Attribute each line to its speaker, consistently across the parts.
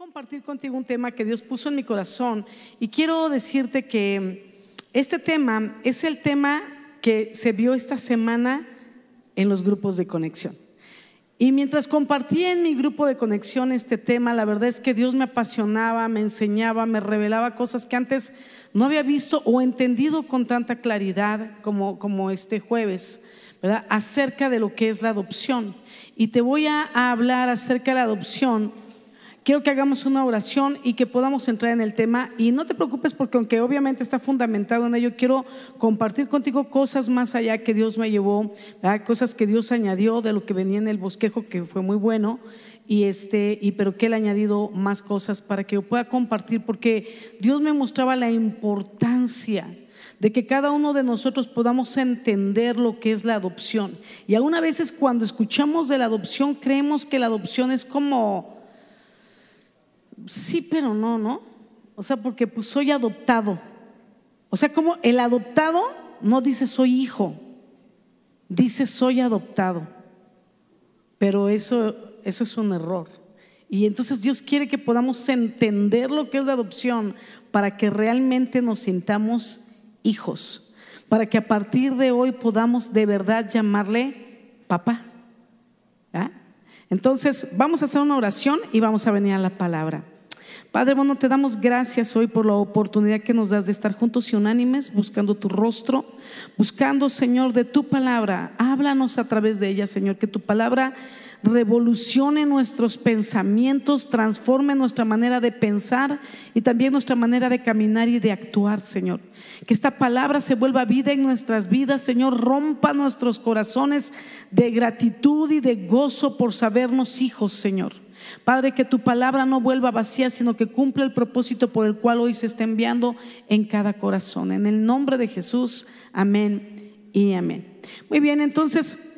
Speaker 1: compartir contigo un tema que Dios puso en mi corazón y quiero decirte que este tema es el tema que se vio esta semana en los grupos de conexión. Y mientras compartía en mi grupo de conexión este tema, la verdad es que Dios me apasionaba, me enseñaba, me revelaba cosas que antes no había visto o entendido con tanta claridad como, como este jueves, ¿verdad? Acerca de lo que es la adopción. Y te voy a, hablar acerca de la adopción quiero que hagamos una oración y que podamos entrar en el tema. Y no te preocupes porque aunque obviamente está fundamentado en ello, quiero compartir contigo cosas más allá que Dios me llevó, cosas que Dios añadió de lo que venía en el bosquejo, que fue muy bueno. Y este, y pero que él ha añadido más cosas para que yo pueda compartir, porque Dios me mostraba la importancia de que cada uno de nosotros podamos entender lo que es la adopción. Y aún a veces cuando escuchamos de la adopción creemos que la adopción es como sí, pero no, ¿no? O sea, porque pues soy adoptado. O sea, como el adoptado no dice soy hijo, dice soy adoptado. Pero eso, eso es un error. Y entonces Dios quiere que podamos entender lo que es la adopción para que realmente nos sintamos hijos, para que a partir de hoy podamos de verdad llamarle papá. ¿Ah? Entonces, vamos a hacer una oración y vamos a venir a la palabra. Padre, bueno, te damos gracias hoy por la oportunidad que nos das de estar juntos y unánimes, buscando tu rostro, buscando, Señor, de tu palabra. Háblanos a través de ella, Señor, que tu palabra revolucione nuestros pensamientos, transforme nuestra manera de pensar y también nuestra manera de caminar y de actuar, Señor. Que esta palabra se vuelva vida en nuestras vidas, Señor, rompa nuestros corazones de gratitud y de gozo por sabernos hijos, Señor. Padre, que tu palabra no vuelva vacía, sino que cumpla el propósito por el cual hoy se está enviando en cada corazón. En el nombre de Jesús, amén y amén. Muy bien, entonces,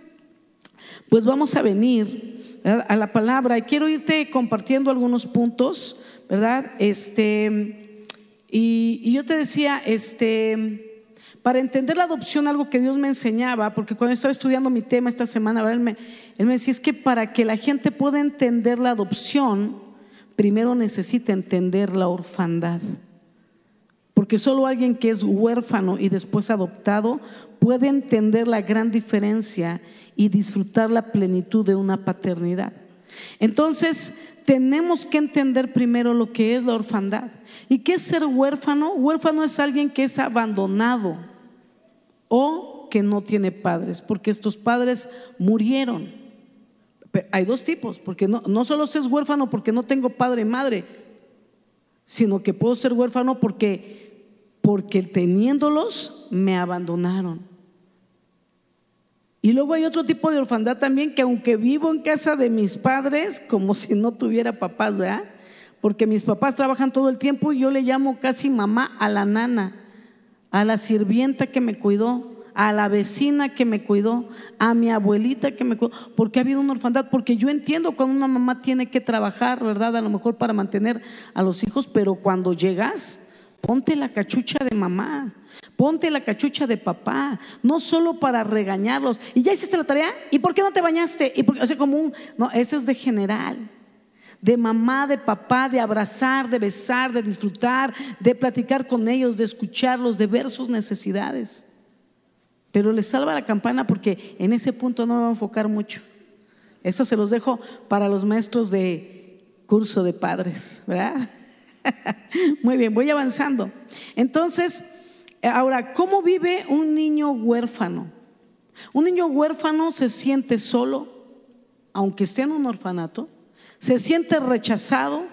Speaker 1: pues vamos a venir a la palabra y quiero irte compartiendo algunos puntos, ¿verdad? Este, y, y yo te decía, este para entender la adopción, algo que Dios me enseñaba, porque cuando estaba estudiando mi tema esta semana, él me, él me decía, es que para que la gente pueda entender la adopción, primero necesita entender la orfandad. Porque solo alguien que es huérfano y después adoptado puede entender la gran diferencia y disfrutar la plenitud de una paternidad. Entonces, tenemos que entender primero lo que es la orfandad. ¿Y qué es ser huérfano? Huérfano es alguien que es abandonado o que no tiene padres, porque estos padres murieron. hay dos tipos, porque no, no solo es huérfano porque no tengo padre y madre, sino que puedo ser huérfano porque, porque teniéndolos me abandonaron. Y luego hay otro tipo de orfandad también que aunque vivo en casa de mis padres, como si no tuviera papás, ¿verdad? Porque mis papás trabajan todo el tiempo y yo le llamo casi mamá a la nana a la sirvienta que me cuidó, a la vecina que me cuidó, a mi abuelita que me cuidó, porque ha habido una orfandad, porque yo entiendo cuando una mamá tiene que trabajar, ¿verdad? A lo mejor para mantener a los hijos, pero cuando llegas, ponte la cachucha de mamá, ponte la cachucha de papá, no solo para regañarlos. ¿Y ya hiciste la tarea? ¿Y por qué no te bañaste? ¿Y o sea, como un, no, ese es de general de mamá, de papá, de abrazar, de besar, de disfrutar, de platicar con ellos, de escucharlos, de ver sus necesidades. Pero les salva la campana porque en ese punto no me voy a enfocar mucho. Eso se los dejo para los maestros de curso de padres, ¿verdad? Muy bien, voy avanzando. Entonces, ahora, ¿cómo vive un niño huérfano? Un niño huérfano se siente solo, aunque esté en un orfanato, se siente rechazado,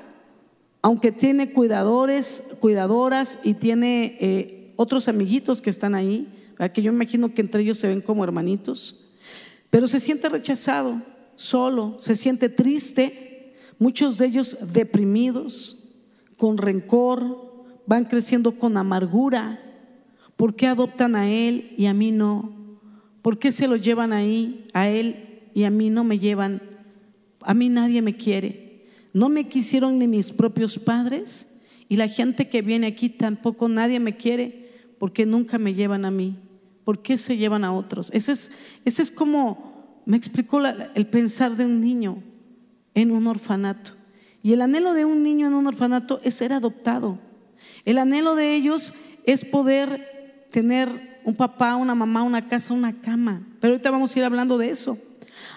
Speaker 1: aunque tiene cuidadores, cuidadoras y tiene eh, otros amiguitos que están ahí, que yo imagino que entre ellos se ven como hermanitos, pero se siente rechazado, solo, se siente triste, muchos de ellos deprimidos, con rencor, van creciendo con amargura. ¿Por qué adoptan a él y a mí no? ¿Por qué se lo llevan ahí, a él y a mí no me llevan a mí nadie me quiere. No me quisieron ni mis propios padres y la gente que viene aquí tampoco nadie me quiere porque nunca me llevan a mí. ¿Por qué se llevan a otros? Ese es, ese es como me explicó el pensar de un niño en un orfanato. Y el anhelo de un niño en un orfanato es ser adoptado. El anhelo de ellos es poder tener un papá, una mamá, una casa, una cama. Pero ahorita vamos a ir hablando de eso.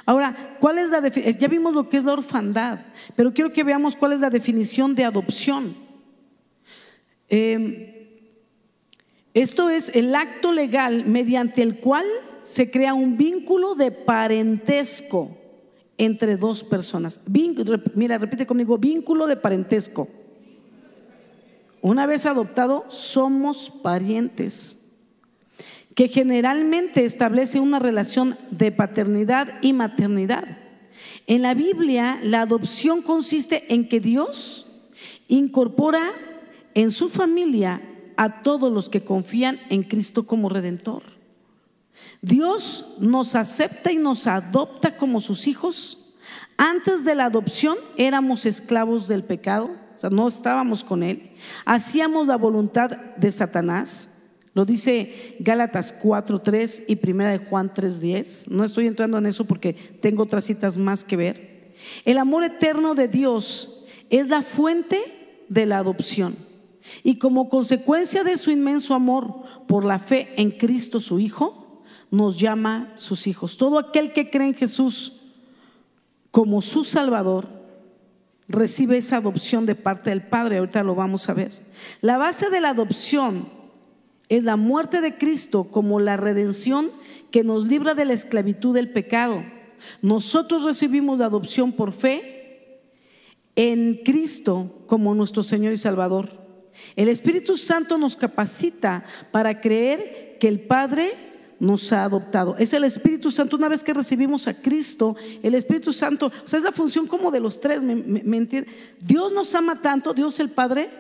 Speaker 1: Ahora, ¿cuál es la Ya vimos lo que es la orfandad, pero quiero que veamos cuál es la definición de adopción. Em, esto es el acto legal mediante el cual se crea un vínculo de parentesco entre dos personas. mira, repite conmigo, vínculo de parentesco. Una vez adoptado, somos parientes, que generalmente establece una relación de paternidad y maternidad. En la Biblia, la adopción consiste en que Dios incorpora en su familia a todos los que confían en Cristo como redentor. Dios nos acepta y nos adopta como sus hijos. Antes de la adopción éramos esclavos del pecado, o sea, no estábamos con Él. Hacíamos la voluntad de Satanás. Lo dice Gálatas 4.3 y Primera de Juan 3.10. No estoy entrando en eso porque tengo otras citas más que ver. El amor eterno de Dios es la fuente de la adopción. Y como consecuencia de su inmenso amor por la fe en Cristo su Hijo, nos llama sus hijos. Todo aquel que cree en Jesús como su Salvador recibe esa adopción de parte del Padre. Ahorita lo vamos a ver. La base de la adopción es la muerte de Cristo como la redención que nos libra de la esclavitud del pecado. Nosotros recibimos la adopción por fe en Cristo como nuestro Señor y Salvador. El Espíritu Santo nos capacita para creer que el Padre nos ha adoptado. Es el Espíritu Santo, una vez que recibimos a Cristo, el Espíritu Santo, o sea, es la función como de los tres, ¿me, Dios nos ama tanto, Dios el Padre,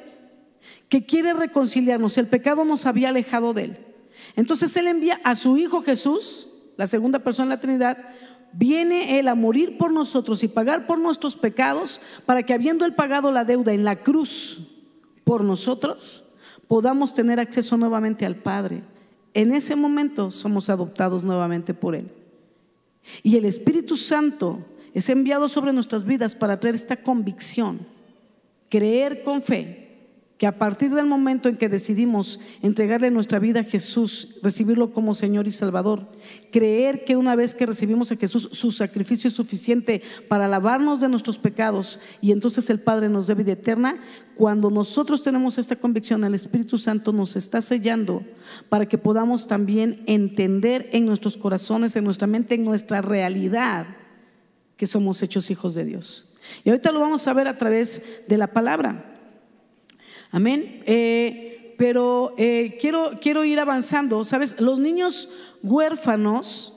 Speaker 1: que quiere reconciliarnos. El pecado nos había alejado de Él. Entonces Él envía a su Hijo Jesús, la segunda persona de la Trinidad, viene Él a morir por nosotros y pagar por nuestros pecados, para que habiendo Él pagado la deuda en la cruz, por nosotros, podamos tener acceso nuevamente al Padre. En ese momento somos adoptados nuevamente por Él. Y el Espíritu Santo es enviado sobre nuestras vidas para traer esta convicción, creer con fe que a partir del momento en que decidimos entregarle nuestra vida a Jesús, recibirlo como Señor y Salvador, creer que una vez que recibimos a Jesús, su sacrificio es suficiente para lavarnos de nuestros pecados y entonces el Padre nos dé vida eterna, cuando nosotros tenemos esta convicción, el Espíritu Santo nos está sellando para que podamos también entender en nuestros corazones, en nuestra mente, en nuestra realidad, que somos hechos hijos de Dios. Y ahorita lo vamos a ver a través de la palabra. Amén. Eh, pero eh, quiero, quiero ir avanzando. Sabes, los niños huérfanos,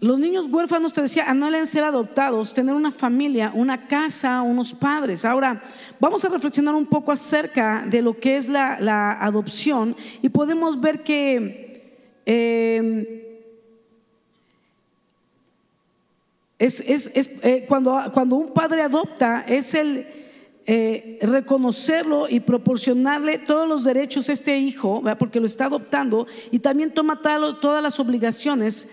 Speaker 1: los niños huérfanos, te decía, anhelan ser adoptados, tener una familia, una casa, unos padres. Ahora, vamos a reflexionar un poco acerca de lo que es la, adopción y podemos ver que... Em, es, es, es eh, cuando, cuando un padre adopta, es el, eh, reconocerlo y proporcionarle todos los derechos a este hijo, porque lo está adoptando, y también toma todas las obligaciones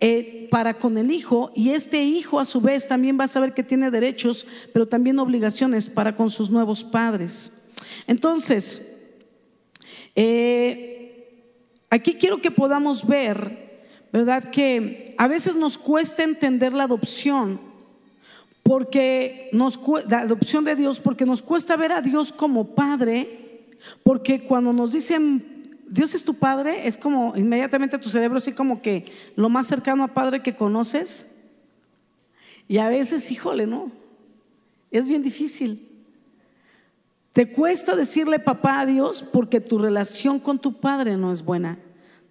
Speaker 1: eh, para con el hijo, y este hijo a su vez también va a saber que tiene derechos, pero también obligaciones para con sus nuevos padres. Entonces, eh, aquí quiero que podamos ver, ¿verdad? Que a veces nos cuesta entender la adopción porque nos la adopción de Dios, porque nos cuesta ver a Dios como padre, porque cuando nos dicen Dios es tu padre, es como inmediatamente tu cerebro así como que lo más cercano a padre que conoces. Y a veces, híjole, no, es bien difícil. Te cuesta decirle papá a Dios porque tu relación con tu padre no es buena.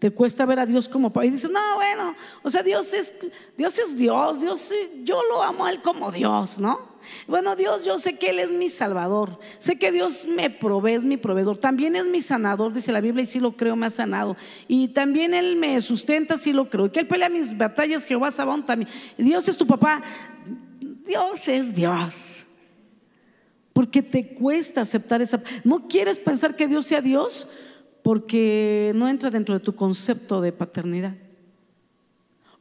Speaker 1: Te cuesta ver a Dios como papá. Y dices, no, bueno, o sea, Dios es Dios, es Dios, Dios, yo lo amo a Él como Dios, ¿no? Bueno, Dios, yo sé que Él es mi salvador, sé que Dios me provee, es mi proveedor, también es mi sanador, dice la Biblia, y si lo creo, me ha sanado. Y también Él me sustenta, si lo creo. Y que Él pelea mis batallas, Jehová Sabón también. Dios es tu papá, Dios es Dios. Porque te cuesta aceptar esa. ¿No quieres pensar que Dios sea Dios? Porque no entra dentro de tu concepto de paternidad.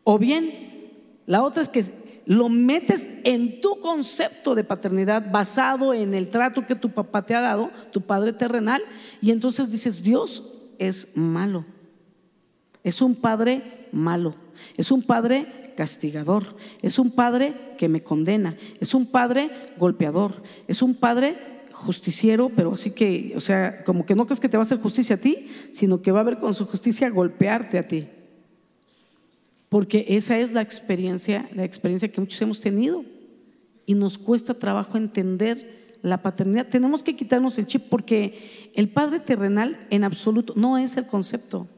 Speaker 1: O bien, la otra es que lo metes en tu concepto de paternidad basado en el trato que tu papá te ha dado, tu padre terrenal, y entonces dices, Dios es malo, es un padre malo, es un padre castigador, es un padre que me condena, es un padre golpeador, es un padre justiciero, pero así que, o sea, como que no crees que te va a hacer justicia a ti, sino que va a ver con su justicia golpearte a ti. Porque esa es la experiencia, la experiencia que muchos hemos tenido y nos cuesta trabajo entender la paternidad. Tenemos que quitarnos el chip porque el Padre terrenal en absoluto no es el concepto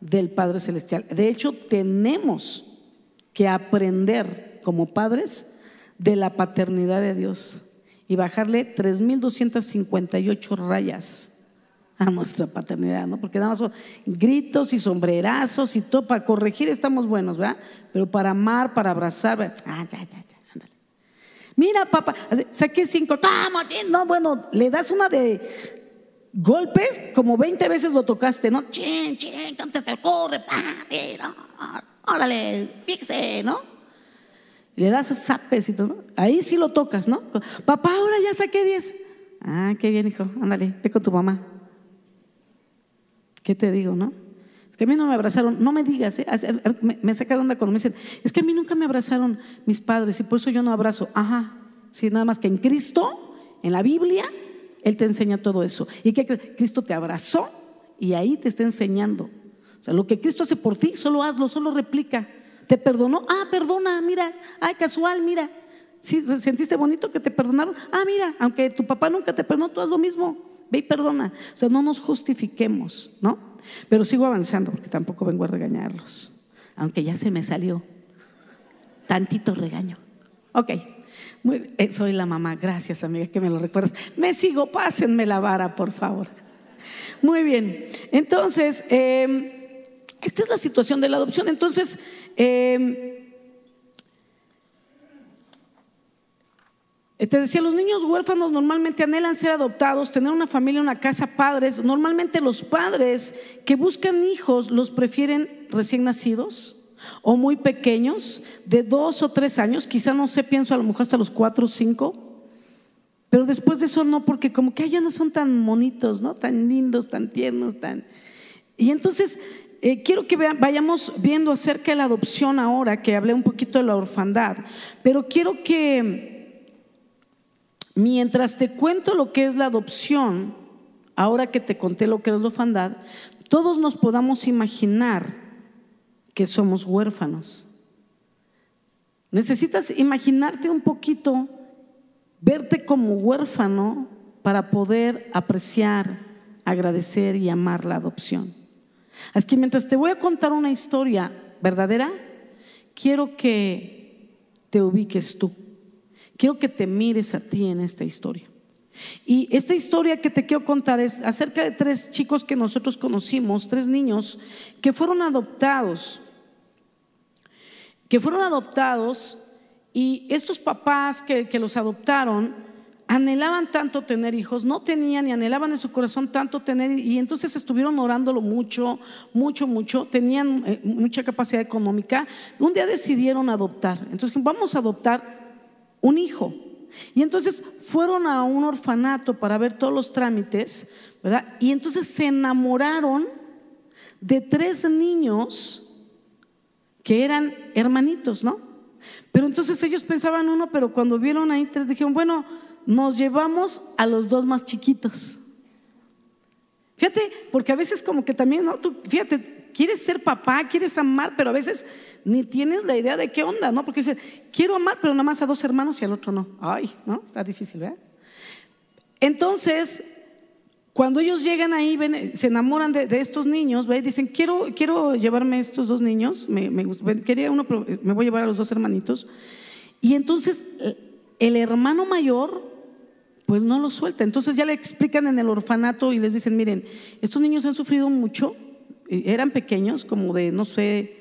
Speaker 1: del Padre celestial. De hecho, tenemos que aprender como padres de la paternidad de Dios y bajarle 3.258 rayas a nuestra paternidad, ¿no? Porque damos gritos y sombrerazos y todo, para corregir estamos buenos, ¿verdad? Pero para amar, para abrazar, ah, ya, ya, ya, ándale. Mira, papá, saqué cinco, toma, no, bueno, le das una de golpes, como 20 veces lo tocaste, ¿no? Chin, chin, contesta, corre, pa, órale, fíjese, ¿no? Le das zapes y todo. Ahí sí lo tocas, ¿no? Papá, ahora ya saqué 10. Ah, qué bien, hijo. Ándale, ve con tu mamá. ¿Qué te digo, no? Es que a mí no me abrazaron. No me digas, ¿eh? me, saca de onda cuando me dicen, es que a mí nunca me abrazaron mis padres y por eso yo no abrazo. Ajá, sí, nada más que en Cristo, en la Biblia, Él te enseña todo eso. Y que Cristo te abrazó y ahí te está enseñando. O sea, lo que Cristo hace por ti, solo hazlo, solo replica. ¿Te perdonó? Ah, perdona, mira. Ay, casual, mira. Si sentiste bonito que te perdonaron. Ah, mira, aunque tu papá nunca te perdonó, tú haz lo mismo. Ve y perdona. O sea, no nos justifiquemos, ¿no? Pero sigo avanzando porque tampoco vengo a regañarlos. Aunque ya se me salió tantito regaño. Ok. Eh, soy la mamá, gracias amiga que me lo recuerdas. Me sigo, pásenme la vara, por favor. Muy bien, entonces, eh, esta es la situación de la adopción. Entonces, em, te decía, los niños huérfanos normalmente anhelan ser adoptados, tener una familia, una casa, padres. Normalmente los padres que buscan hijos los prefieren recién nacidos o muy pequeños, de dos o tres años, quizá no sé, pienso a lo mejor hasta los cuatro o cinco. Pero después de eso no, porque como que ya no son tan bonitos, ¿no? Tan lindos, tan tiernos, tan... Y entonces eh, quiero que vayamos viendo acerca de la adopción ahora, que hablé un poquito de la orfandad, pero quiero que mientras te cuento lo que es la adopción, ahora que te conté lo que es la orfandad, todos nos podamos imaginar que somos huérfanos. Necesitas imaginarte un poquito, verte como huérfano para poder apreciar, agradecer y amar la adopción. Así que mientras te voy a contar una historia verdadera, quiero que te ubiques tú. Quiero que te mires a ti en esta historia. Y esta historia que te quiero contar es acerca de tres chicos que nosotros conocimos, tres niños que fueron adoptados, que fueron adoptados y estos papás que, que los adoptaron, anhelaban tanto tener hijos, no tenían y anhelaban en su corazón tanto tener, y entonces estuvieron orándolo mucho, mucho, mucho, tenían eh, mucha capacidad económica. Un día decidieron adoptar, entonces vamos a adoptar un hijo. Y entonces fueron a un orfanato para ver todos los trámites, ¿verdad? Y entonces se enamoraron de tres niños que eran hermanitos, ¿no? Pero entonces ellos pensaban uno, pero cuando vieron ahí tres dijeron, bueno, nos llevamos a los dos más chiquitos. Fíjate, porque a veces como que también, ¿no? Tú, fíjate, quieres ser papá, quieres amar, pero a veces ni tienes la idea de qué onda, ¿no? Porque dices, quiero amar, pero nada más a dos hermanos y al otro no. Ay, ¿no? Está difícil, ¿verdad? Entonces, cuando ellos llegan ahí, se enamoran de, estos niños, ¿ve? dicen, quiero, quiero llevarme estos dos niños, me, quería uno, pero me voy a llevar a los dos hermanitos. Y entonces el hermano mayor pues no lo suelta. Entonces ya le explican en el orfanato y les dicen, miren, estos niños han sufrido mucho, eran pequeños, como de, no sé,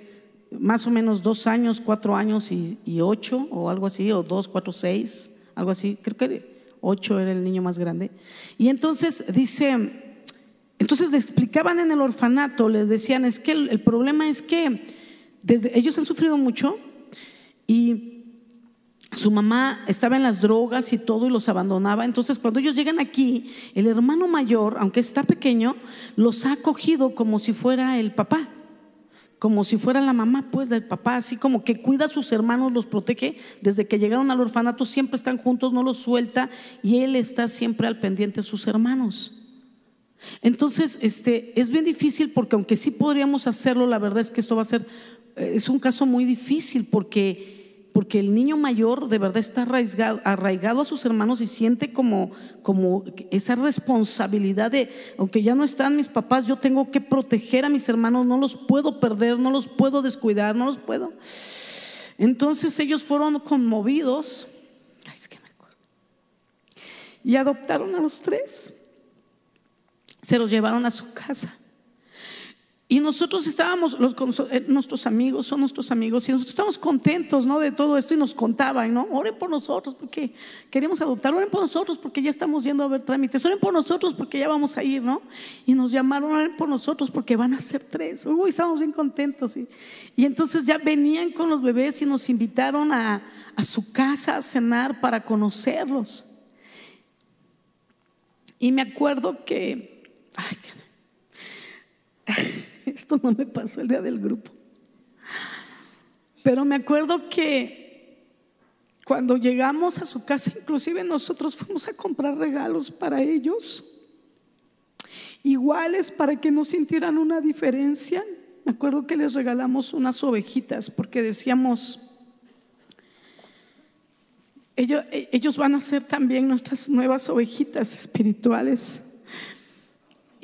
Speaker 1: más o menos dos años, cuatro años y, ocho, o algo así, o dos, cuatro, seis, algo así, creo que ocho era el niño más grande. Y entonces dice, entonces le explicaban en el orfanato, les decían, es que el, problema es que desde, ellos han sufrido mucho y su mamá estaba en las drogas y todo y los abandonaba. Entonces, cuando ellos llegan aquí, el hermano mayor, aunque está pequeño, los ha acogido como si fuera el papá, como si fuera la mamá, pues, del papá, así como que cuida a sus hermanos, los protege. Desde que llegaron al orfanato siempre están juntos, no los suelta y él está siempre al pendiente de sus hermanos. Entonces, este, es bien difícil porque aunque sí podríamos hacerlo, la verdad es que esto va a ser, eh, es un caso muy difícil porque porque el niño mayor de verdad está arraigado, arraigado, a sus hermanos y siente como, como esa responsabilidad de, aunque ya no están mis papás, yo tengo que proteger a mis hermanos, no los puedo perder, no los puedo descuidar, no los puedo. Entonces ellos fueron conmovidos y adoptaron a los tres, se los llevaron a su casa. Y nosotros estábamos, eh, nuestros amigos son nuestros amigos, y nosotros estamos contentos ¿no? de todo esto y nos contaban, ¿no? Oren por nosotros porque queremos adoptar, oren por nosotros porque ya estamos yendo a ver trámites, oren por nosotros porque ya vamos a ir, ¿no? Y nos llamaron, oren por nosotros porque van a ser tres. Uy, estamos bien contentos. Y, y entonces ya venían con los bebés y nos invitaron a, a su casa a cenar para conocerlos. Y me acuerdo que, ay, esto no me pasó el día del grupo. Pero me acuerdo que cuando llegamos a su casa, inclusive nosotros fuimos a comprar regalos para ellos, iguales para que no sintieran una diferencia. Me acuerdo que les regalamos unas ovejitas porque decíamos, ellos, ellos van a ser también nuestras nuevas ovejitas espirituales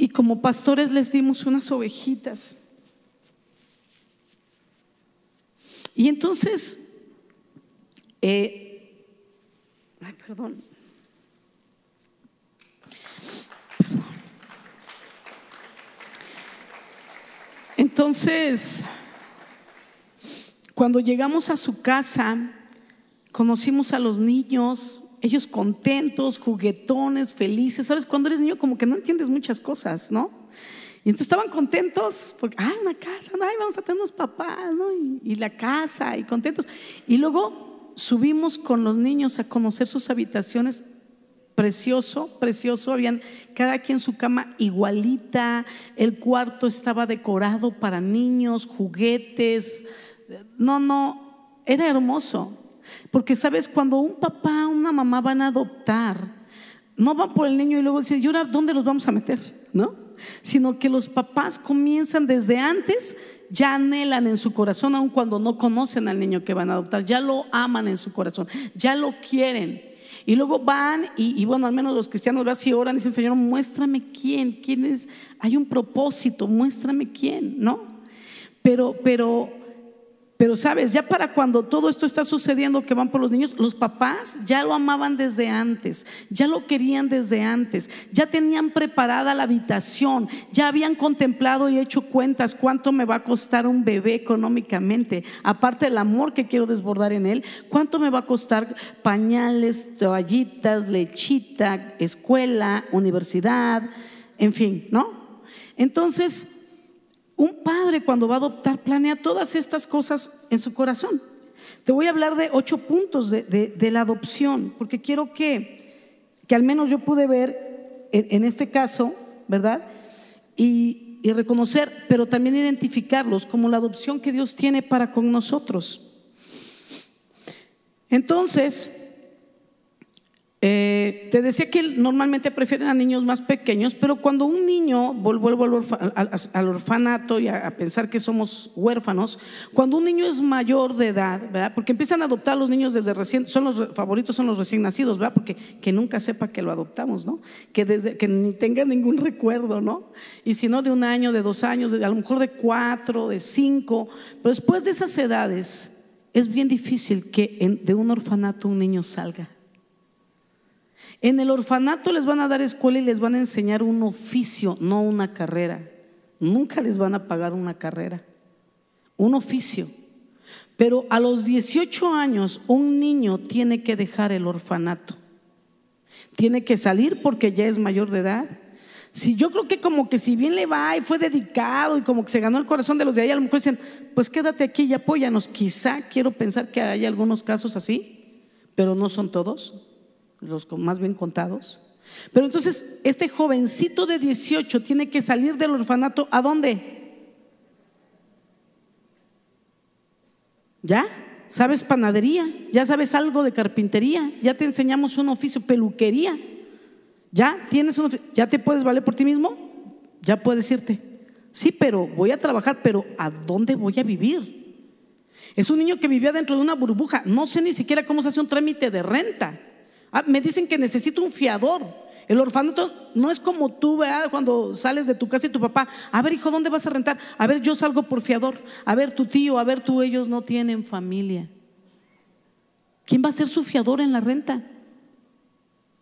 Speaker 1: y como pastores les dimos unas ovejitas. Y entonces, eh, ay, perdón. Perdón. Entonces, cuando llegamos a su casa, conocimos a los niños, ellos contentos, juguetones, felices. ¿Sabes? Cuando eres niño como que no entiendes muchas cosas, ¿no? Y entonces estaban contentos porque, ay, una casa, ay, vamos a tener unos papás, ¿no? Y, y, la casa, y contentos. Y luego subimos con los niños a conocer sus habitaciones. Precioso, precioso. Habían cada quien su cama igualita. El cuarto estaba decorado para niños, juguetes. No, no, era hermoso. Porque sabes, cuando un papá, una mamá van a adoptar, no van por el niño y luego dicen, ¿y ahora dónde los vamos a meter? ¿No? Sino que los papás comienzan desde antes, ya anhelan en su corazón, aun cuando no conocen al niño que van a adoptar, ya lo aman en su corazón, ya lo quieren. Y luego van y, bueno, al menos los cristianos oran y dicen, Señor, muéstrame quién, quién es, hay un propósito, muéstrame quién, ¿no? Pero, pero pero sabes, ya para cuando todo esto está sucediendo que van por los niños, los papás ya lo amaban desde antes, ya lo querían desde antes, ya tenían preparada la habitación, ya habían contemplado y hecho cuentas cuánto me va a costar un bebé económicamente, aparte del amor que quiero desbordar en él, cuánto me va a costar pañales, toallitas, lechita, escuela, universidad, en fin, ¿no? Entonces, un padre cuando va a adoptar planea todas estas cosas en su corazón. Te voy a hablar de ocho puntos de, la adopción, porque quiero que, que, al menos yo pude ver en, este caso, ¿verdad? Y, y reconocer, pero también identificarlos como la adopción que Dios tiene para con nosotros. Entonces, eh, te decía que normalmente prefieren a niños más pequeños, pero cuando un niño, vuelvo al, orfanato y a, pensar que somos huérfanos, cuando un niño es mayor de edad. Porque empiezan a adoptar a los niños desde recién, son los favoritos, son los recién nacidos, ¿verdad? Porque que nunca sepa que lo adoptamos, ¿no? Que, desde, que ni tenga ningún recuerdo, ¿no? Y si no, de un año, de dos años, a lo mejor de cuatro, de cinco, pero después de esas edades es bien difícil que de un orfanato un niño salga. En el orfanato les van a dar escuela y les van a enseñar un oficio, no una carrera. Nunca les van a pagar una carrera, un oficio. Pero a los 18 años un niño tiene que dejar el orfanato. Tiene que salir porque ya es mayor de edad. Si yo creo que como que si bien le va y fue dedicado y como que se ganó el corazón de los de ahí, a lo mejor dicen, pues quédate aquí y apóyanos. Quizá quiero pensar que hay algunos casos así pero no son todos, los más bien contados. Pero entonces, este jovencito de 18 tiene que salir del orfanato, ¿a dónde? ¿Ya? ¿Sabes panadería? ¿Ya sabes algo de carpintería? ¿Ya te enseñamos un oficio, peluquería? ¿Ya tienes un oficio? ¿Ya te puedes valer por ti mismo? Ya puedes irte. Sí, pero voy a trabajar, pero ¿a dónde voy a vivir? Es un niño que vivía dentro de una burbuja. No sé ni siquiera cómo se hace un trámite de renta. Ah, me dicen que necesito un fiador. El orfanato no es como tú, ¿verdad? Cuando sales de tu casa y tu papá, a ver, hijo, ¿dónde vas a rentar? A ver, yo salgo por fiador. A ver, tu tío, a ver, tú, ellos no tienen familia. ¿Quién va a ser su fiador en la renta?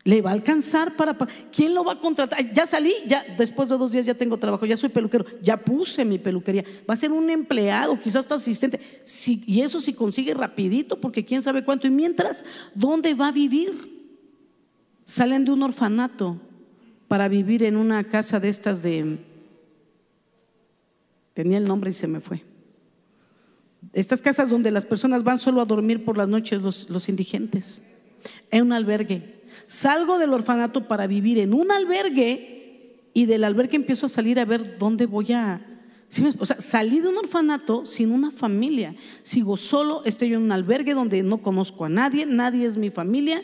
Speaker 1: ¿Le va a alcanzar para... ¿Quién lo va a contratar? Ya salí, ya después de dos días ya tengo trabajo, ya soy peluquero, ya puse mi peluquería. Va a ser un empleado, quizás tu asistente. y eso si consigue rapidito, porque quién sabe cuánto. Y mientras, ¿dónde va a vivir? Salen de un orfanato para vivir en una casa de estas de... Tenía el nombre y se me fue. Estas casas donde las personas van solo a dormir por las noches, los, los indigentes. En un albergue. Salgo del orfanato para vivir en un albergue y del albergue empiezo a salir a ver dónde voy a... o sea, salí de un orfanato sin una familia. Sigo solo, estoy en un albergue donde no conozco a nadie, nadie es mi familia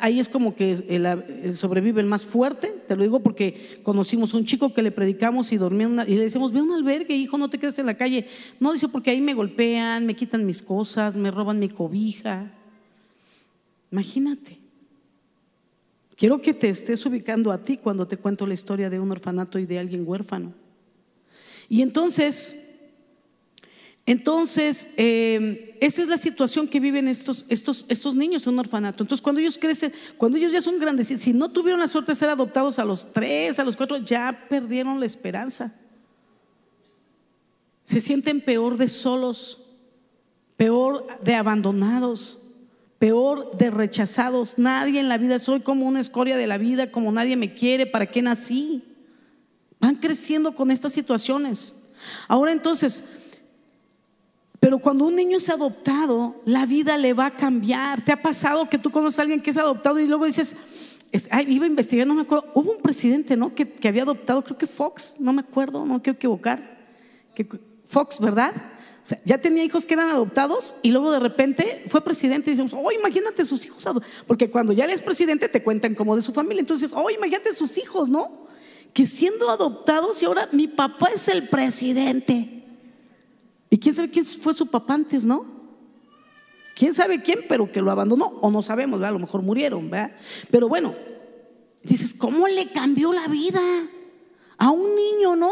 Speaker 1: Ahí es como que sobrevive el más fuerte, te lo digo porque conocimos a un chico que le predicamos y dormía y le decíamos, ve un albergue, hijo, no te quedes en la calle. No, dice, porque ahí me golpean, me quitan mis cosas, me roban mi cobija. Imagínate. Quiero que te estés ubicando a ti cuando te cuento la historia de un orfanato y de alguien huérfano. Y entonces, entonces, eh, esa es la situación que viven estos, estos, estos niños en un orfanato. Entonces, cuando ellos crecen, cuando ellos ya son grandes, si no tuvieron la suerte de ser adoptados a los tres, a los cuatro, ya perdieron la esperanza. Se sienten peor de solos, peor de abandonados, peor de rechazados. Nadie en la vida, soy como una escoria de la vida, como nadie me quiere, ¿para qué nací? Van creciendo con estas situaciones. Ahora entonces, pero cuando un niño es adoptado, la vida le va a cambiar. ¿Te ha pasado que tú conoces a alguien que es adoptado y luego dices, iba a investigar, no me acuerdo, hubo un presidente, ¿no? Que, había adoptado, creo que Fox, no me acuerdo, no quiero equivocar, que Fox, ¿verdad? O sea, ya tenía hijos que eran adoptados y luego de repente fue presidente y decimos, oh, imagínate sus hijos, porque cuando ya eres presidente te cuentan como de su familia, entonces, oh, imagínate sus hijos, ¿no? Que siendo adoptados y ahora mi papá es el presidente. Y quién sabe quién fue su papá antes, ¿no? ¿Quién sabe quién, pero que lo abandonó? O no sabemos, ¿verdad? A lo mejor murieron, ¿verdad? Pero bueno, dices, ¿cómo le cambió la vida a un niño, no?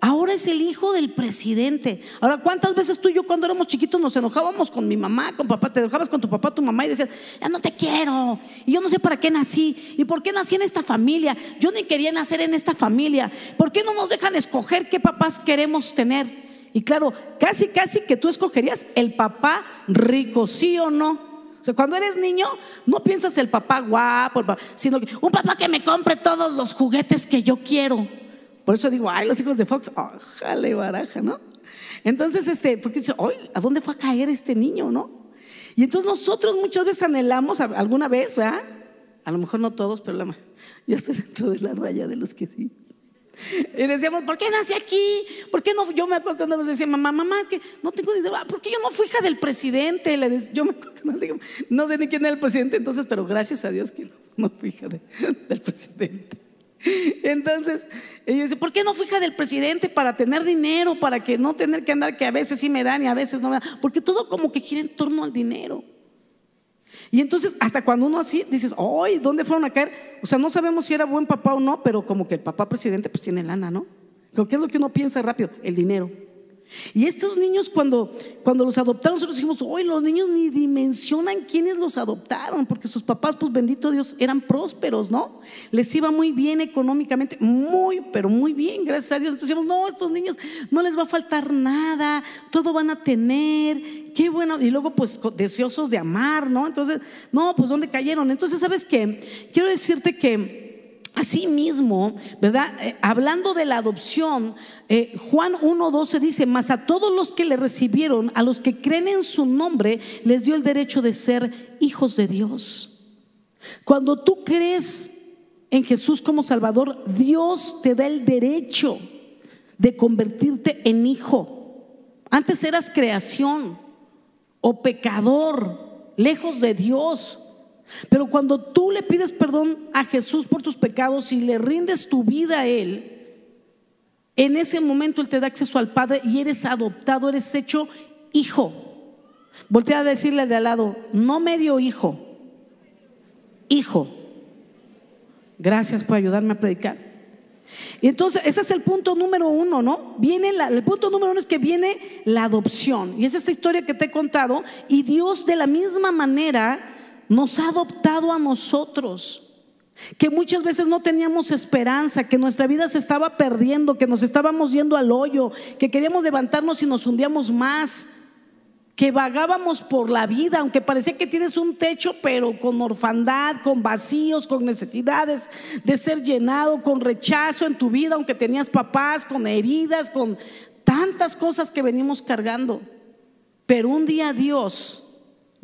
Speaker 1: Ahora es el hijo del presidente. Ahora, ¿cuántas veces tú y yo cuando éramos chiquitos nos enojábamos con mi mamá, con papá? Te enojabas con tu papá, tu mamá y decías, ya no te quiero. Y yo no sé para qué nací. ¿Y por qué nací en esta familia? Yo ni quería nacer en esta familia. ¿Por qué no nos dejan escoger qué papás queremos tener? Y claro, casi, casi que tú escogerías el papá rico, ¿sí o no? O sea, cuando eres niño, no piensas el papá guapo, sino que un papá que me compre todos los juguetes que yo quiero. Por eso digo, ay, los hijos de Fox, ojalá baraja, ¿no? Entonces, este, porque dice, oye, ¿a dónde fue a caer este niño, no? Y entonces nosotros muchas veces anhelamos, alguna vez, ¿verdad? A lo mejor no todos, pero la, yo estoy dentro de la raya de los que sí. Y decíamos, ¿por qué nací aquí? ¿Por qué no? Yo me acuerdo cuando nos decía, mamá, mamá, es que no tengo ni idea. ¿Por qué yo no fui hija del presidente? Le yo me acuerdo no, no, sé ni quién era el presidente entonces, pero gracias a Dios que no, fui hija del presidente. Entonces, ella dice, ¿por qué no fui hija del presidente para tener dinero, para que no tener que andar que a veces sí me dan y a veces no me dan? Porque todo como que gira en torno al dinero. Y entonces, hasta cuando uno así dices, ¡ay! ¿Dónde fueron a caer? O sea, no sabemos si era buen papá o no, pero como que el papá presidente pues tiene lana, ¿no? ¿Qué es lo que uno piensa rápido? El dinero. Y estos niños cuando, cuando los adoptaron, nosotros dijimos, hoy los niños ni dimensionan quiénes los adoptaron, porque sus papás, pues bendito Dios, eran prósperos, ¿no? Les iba muy bien económicamente, muy, pero muy bien, gracias a Dios. Entonces decíamos, no, estos niños no les va a faltar nada, todo van a tener, qué bueno. Y luego, pues deseosos de amar, ¿no? Entonces, no, pues ¿dónde cayeron? Entonces, ¿sabes qué? Quiero decirte que Asimismo, ¿verdad? Eh, hablando de la adopción, eh, Juan 1.12 dice, mas a todos los que le recibieron, a los que creen en su nombre, les dio el derecho de ser hijos de Dios. Cuando tú crees en Jesús como Salvador, Dios te da el derecho de convertirte en hijo. Antes eras creación o pecador, lejos de Dios. Pero cuando tú le pides perdón a Jesús por tus pecados y le rindes tu vida a Él, en ese momento Él te da acceso al Padre y eres adoptado, eres hecho hijo. Voltea a decirle de al lado, no medio hijo, hijo. Gracias por ayudarme a predicar. Y entonces, ese es el punto número uno, ¿no? Viene el punto número uno es que viene la adopción. Y es esta historia que te he contado. Y Dios de la misma manera nos ha adoptado a nosotros, que muchas veces no teníamos esperanza, que nuestra vida se estaba perdiendo, que nos estábamos yendo al hoyo, que queríamos levantarnos y nos hundíamos más, que vagábamos por la vida, aunque parecía que tienes un techo, pero con orfandad, con vacíos, con necesidades de ser llenado, con rechazo en tu vida, aunque tenías papás, con heridas, con tantas cosas que venimos cargando. Pero un día Dios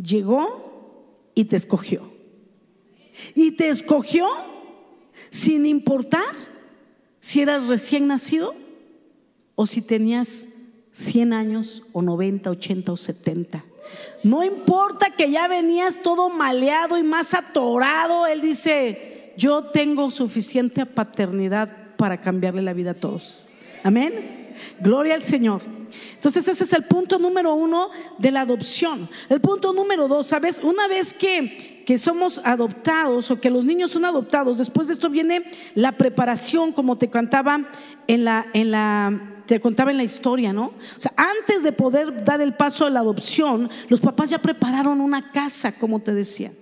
Speaker 1: llegó y te escogió. Y te escogió sin importar si eras recién nacido o si tenías 100 años o 90, 80 o 70. No importa que ya venías todo maleado y más atorado, Él dice, yo tengo suficiente paternidad para cambiarle la vida a todos. Amén. Gloria al Señor. Entonces ese es el punto número uno de la adopción. El punto número dos, ¿sabes? Una vez que, que somos adoptados o que los niños son adoptados, después de esto viene la preparación, como te contaba en la, en la te contaba en la historia, ¿no? O sea, antes de poder dar el paso a la adopción, los papás ya prepararon una casa, como te decía.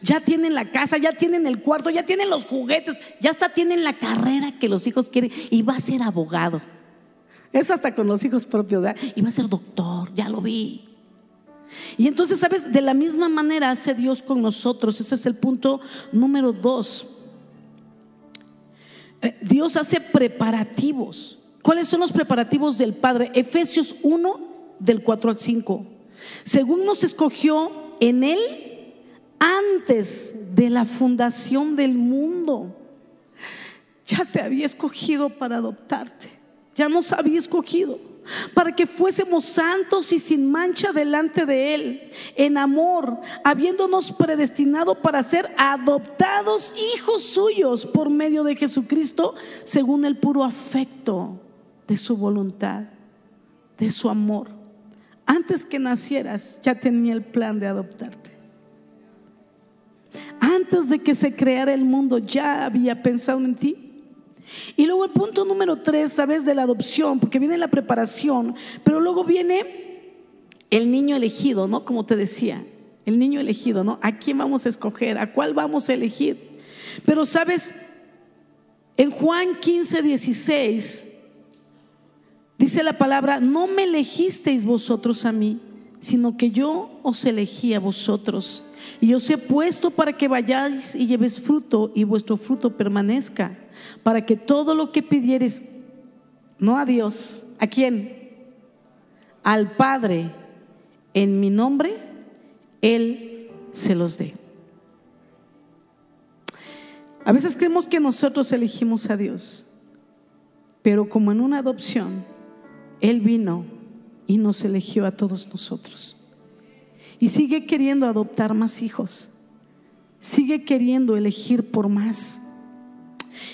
Speaker 1: Ya tienen la casa, ya tienen el cuarto, ya tienen los juguetes, ya hasta tienen la carrera que los hijos quieren y va a ser abogado. Eso hasta con los hijos propios, ¿verdad? Va a ser doctor, ya lo vi. Y entonces, ¿sabes? De la misma manera hace Dios con nosotros. Ese es el punto número dos. Eh, Dios hace preparativos. ¿Cuáles son los preparativos del Padre? Efesios 1, del 4 al 5. Según nos escogió en Él antes de la fundación del mundo. Ya te había escogido para adoptarte ya nos había escogido para que fuésemos santos y sin mancha delante de Él, en amor, habiéndonos predestinado para ser adoptados hijos suyos por medio de Jesucristo, según el puro afecto de su voluntad, de su amor. Antes que nacieras ya tenía el plan de adoptarte. Antes de que se creara el mundo ya había pensado en ti y luego el punto número tres, sabes, de la adopción, porque viene la preparación, pero luego viene el niño elegido, ¿no? Como te decía, el niño elegido, ¿no? ¿A quién vamos a escoger? ¿A cuál vamos a elegir? Pero sabes, en Juan 15, 16, dice la palabra, no me elegisteis vosotros a mí, sino que yo os elegí a vosotros. Y os he puesto para que vayáis y lleves fruto y vuestro fruto permanezca para que todo lo que pidieres, no a Dios, ¿a quién? Al Padre en mi nombre, Él se los dé. A veces creemos que nosotros elegimos a Dios, pero como en una adopción, Él vino y nos eligió a todos nosotros. Y sigue queriendo adoptar más hijos, sigue queriendo elegir por más.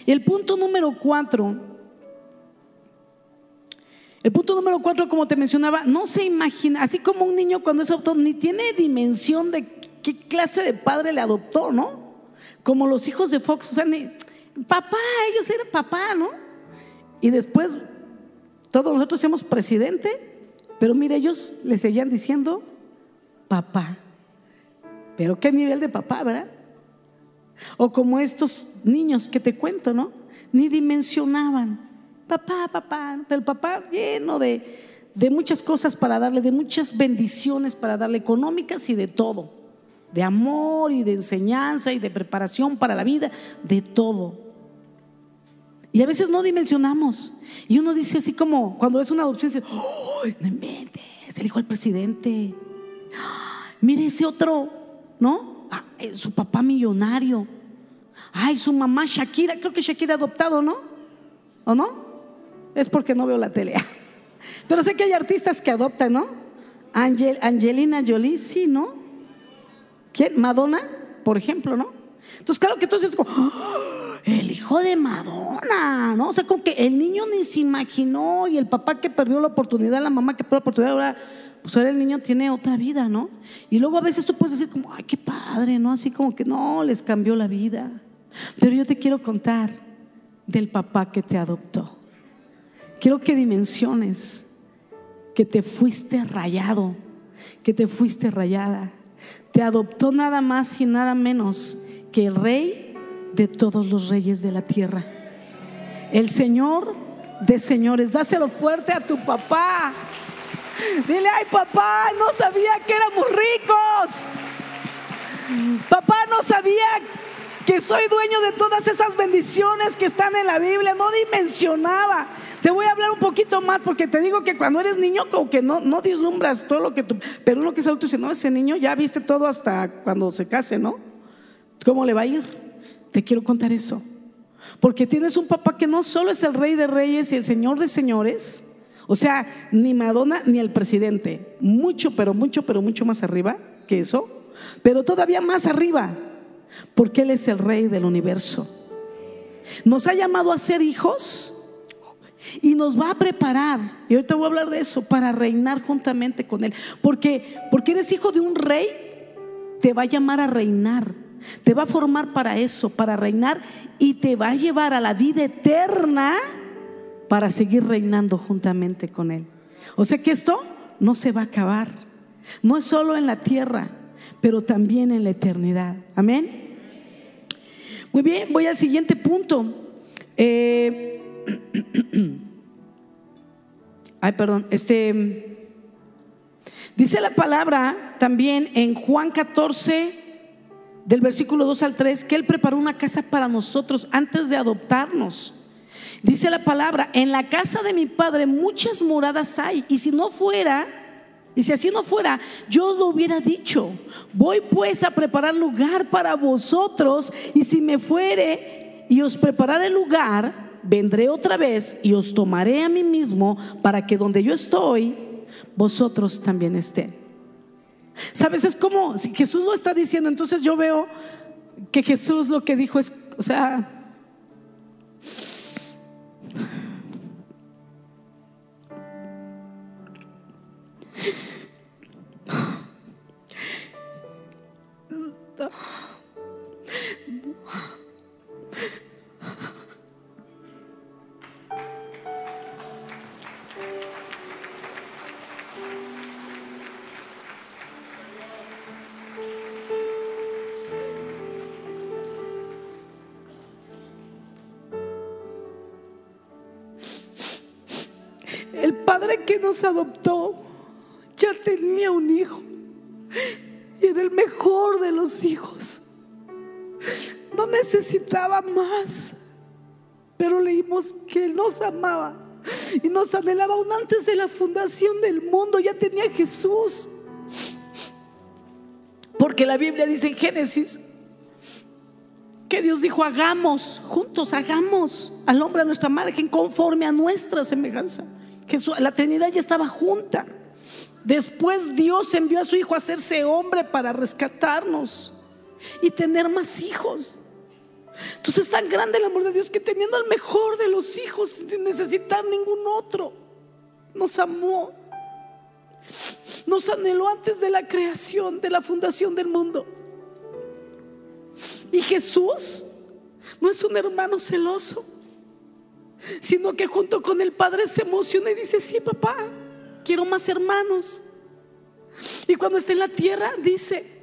Speaker 1: El punto número cuatro, el punto número cuatro, como te mencionaba, no se imagina, así como un niño cuando es adoptado, ni tiene dimensión de qué clase de padre le adoptó, ¿no? Como los hijos de Fox, o sea, papá, ellos eran papá, ¿no? Y después todos nosotros somos presidente, pero mire, ellos le seguían diciendo papá. Pero qué nivel de papá, ¿verdad? O como estos niños que te cuento, ¿no? Ni dimensionaban. Papá, papá, el papá lleno de, de muchas cosas para darle, de muchas bendiciones para darle, económicas y de todo. de amor y de enseñanza y de preparación para la vida, de todo. Y a veces no dimensionamos. Y uno dice así como, cuando es una adopción, dice, ¡Oh, no inventes! El hijo del presidente. Mire ese otro, ¿no? Ah, eh, su papá millonario. Ay, su mamá Shakira, creo que Shakira adoptado, ¿no? ¿O no? Es porque no veo la tele. Pero sé que hay artistas que adoptan, ¿no? Angel, Angelina Jolie, sí, ¿no? ¿Quién? Madonna, por ejemplo, ¿no? Entonces, claro que entonces es como, el hijo de Madonna, ¿no? O sea, como que el niño ni se imaginó y el papá que perdió la oportunidad, la mamá que perdió la oportunidad, ahora, pues ahora el niño tiene otra vida, ¿no? Y luego a veces tú puedes decir como, ay, qué padre, ¿no? Así como que no, les cambió la vida. Pero yo te quiero contar del papá que te adoptó. Quiero que dimensiones que te fuiste rayado, que te fuiste rayada. Te adoptó nada más y nada menos que el rey de todos los reyes de la tierra. El Señor de señores. Dáselo fuerte a tu papá. Dile, ay papá, no sabía que éramos ricos. Papá no sabía que soy dueño de todas esas bendiciones que están en la Biblia. No dimensionaba. Te voy a hablar un poquito más porque te digo que cuando eres niño como que no, no vislumbras todo lo que tú... Pero uno que es adulto dice, no, ese niño ya viste todo hasta cuando se case, ¿no? ¿Cómo le va a ir? Te quiero contar eso. Porque tienes un papá que no solo es el rey de reyes y el señor de señores, o sea, ni Madonna ni el presidente, mucho, pero mucho, pero mucho más arriba que eso, pero todavía más arriba, porque Él es el rey del universo. Nos ha llamado a ser hijos y nos va a preparar, y ahorita voy a hablar de eso, para reinar juntamente con Él. Porque, porque eres hijo de un rey, te va a llamar a reinar. Te va a formar para eso, para reinar y te va a llevar a la vida eterna para seguir reinando juntamente con Él. O sea que esto no se va a acabar. No es solo en la tierra, pero también en la eternidad. Amén. Muy bien, voy al siguiente punto. Eh, ay, perdón. Este dice la palabra también en Juan 14 del versículo 2 al 3, que Él preparó una casa para nosotros antes de adoptarnos. Dice la palabra, en la casa de mi padre muchas moradas hay, y si no fuera, y si así no fuera, yo os lo hubiera dicho, voy pues a preparar lugar para vosotros, y si me fuere y os prepararé lugar, vendré otra vez y os tomaré a mí mismo para que donde yo estoy, vosotros también estén. ¿Sabes? Es como si Jesús lo está diciendo, entonces yo veo que Jesús lo que dijo es, o sea, nos adoptó ya tenía un hijo y era el mejor de los hijos. No necesitaba más, pero leímos que Él nos amaba y nos anhelaba aún antes de la fundación del mundo. Ya tenía Jesús. Porque la Biblia dice en Génesis que Dios dijo, hagamos, juntos hagamos al hombre a nuestra margen conforme a nuestra semejanza la Trinidad ya estaba junta. Después Dios envió a su Hijo a hacerse hombre para rescatarnos y tener más hijos. Entonces es tan grande el amor de Dios que teniendo al mejor de los hijos sin necesitar ningún otro, nos amó. Nos anheló antes de la creación, de la fundación del mundo. Y Jesús no es un hermano celoso sino que junto con el padre se emociona y dice, sí, papá, quiero más hermanos. Y cuando está en la tierra, dice,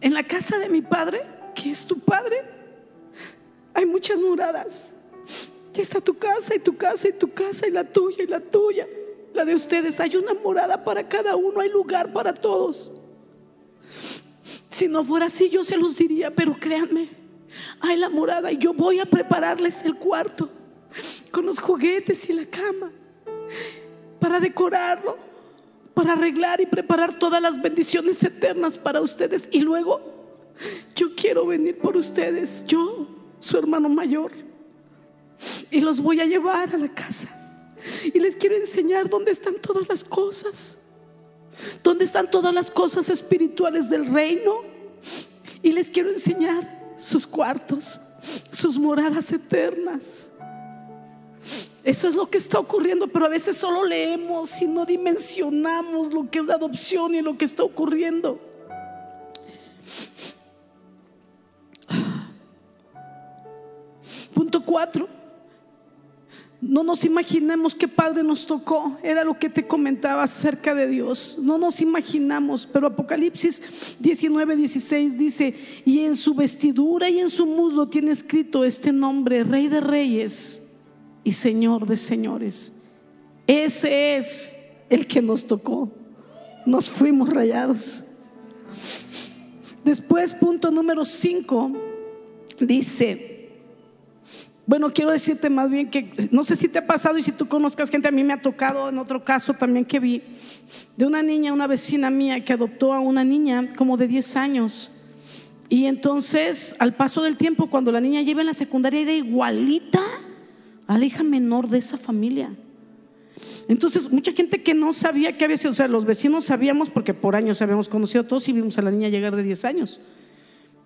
Speaker 1: en la casa de mi padre, que es tu padre, hay muchas moradas. Ya está tu casa y tu casa y tu casa y la tuya y la tuya, la de ustedes. Hay una morada para cada uno, hay lugar para todos. Si no fuera así, yo se los diría, pero créanme, hay la morada y yo voy a prepararles el cuarto con los juguetes y la cama para decorarlo, para arreglar y preparar todas las bendiciones eternas para ustedes. Y luego yo quiero venir por ustedes, yo, su hermano mayor, y los voy a llevar a la casa. Y les quiero enseñar dónde están todas las cosas, dónde están todas las cosas espirituales del reino. Y les quiero enseñar sus cuartos, sus moradas eternas. Eso es lo que está ocurriendo, pero a veces solo leemos y no dimensionamos lo que es la adopción y lo que está ocurriendo. Punto cuatro. No nos imaginemos qué padre nos tocó. Era lo que te comentaba acerca de Dios. No nos imaginamos. Pero Apocalipsis 19, 16 dice, y en su vestidura y en su muslo tiene escrito este nombre, Rey de Reyes y Señor de señores. Ese es el que nos tocó. Nos fuimos rayados. Después, punto número 5, dice, bueno, quiero decirte más bien que no sé si te ha pasado y si tú conozcas gente, a mí me ha tocado en otro caso también que vi de una niña, una vecina mía que adoptó a una niña como de 10 años. Y entonces, al paso del tiempo, cuando la niña lleva en la secundaria, era igualita a la hija menor de esa familia. Entonces, mucha gente que no sabía que había sido, o sea, los vecinos sabíamos porque por años habíamos conocido a todos y vimos a la niña llegar de 10 años.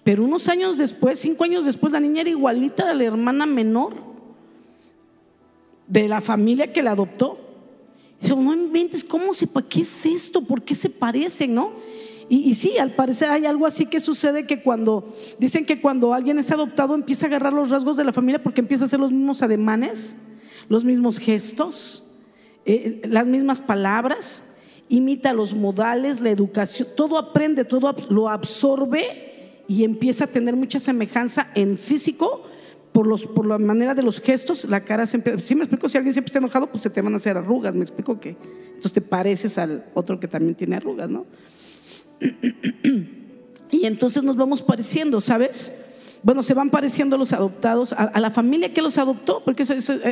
Speaker 1: Pero unos años después, cinco años después, la niña era igualita a la hermana menor de la familia que la adoptó. Dice, no inventes, ¿cómo se, qué es esto? ¿Por qué se parecen, no? Y, sí, al parecer hay algo así que sucede que cuando, dicen que cuando alguien es adoptado empieza a agarrar los rasgos de la familia porque empieza a hacer los mismos ademanes, los mismos gestos, eh, las mismas palabras, imita los modales, la educación, todo aprende, todo lo absorbe y empieza a tener mucha semejanza en físico. Por, los, por la manera de los gestos, la cara siempre, si me explico, si alguien siempre está enojado, pues se te van a hacer arrugas, me explico que entonces te pareces al otro que también tiene arrugas, ¿no? Y entonces nos vamos pareciendo, ¿sabes? Bueno, se van pareciendo los adoptados a, la familia que los adoptó, porque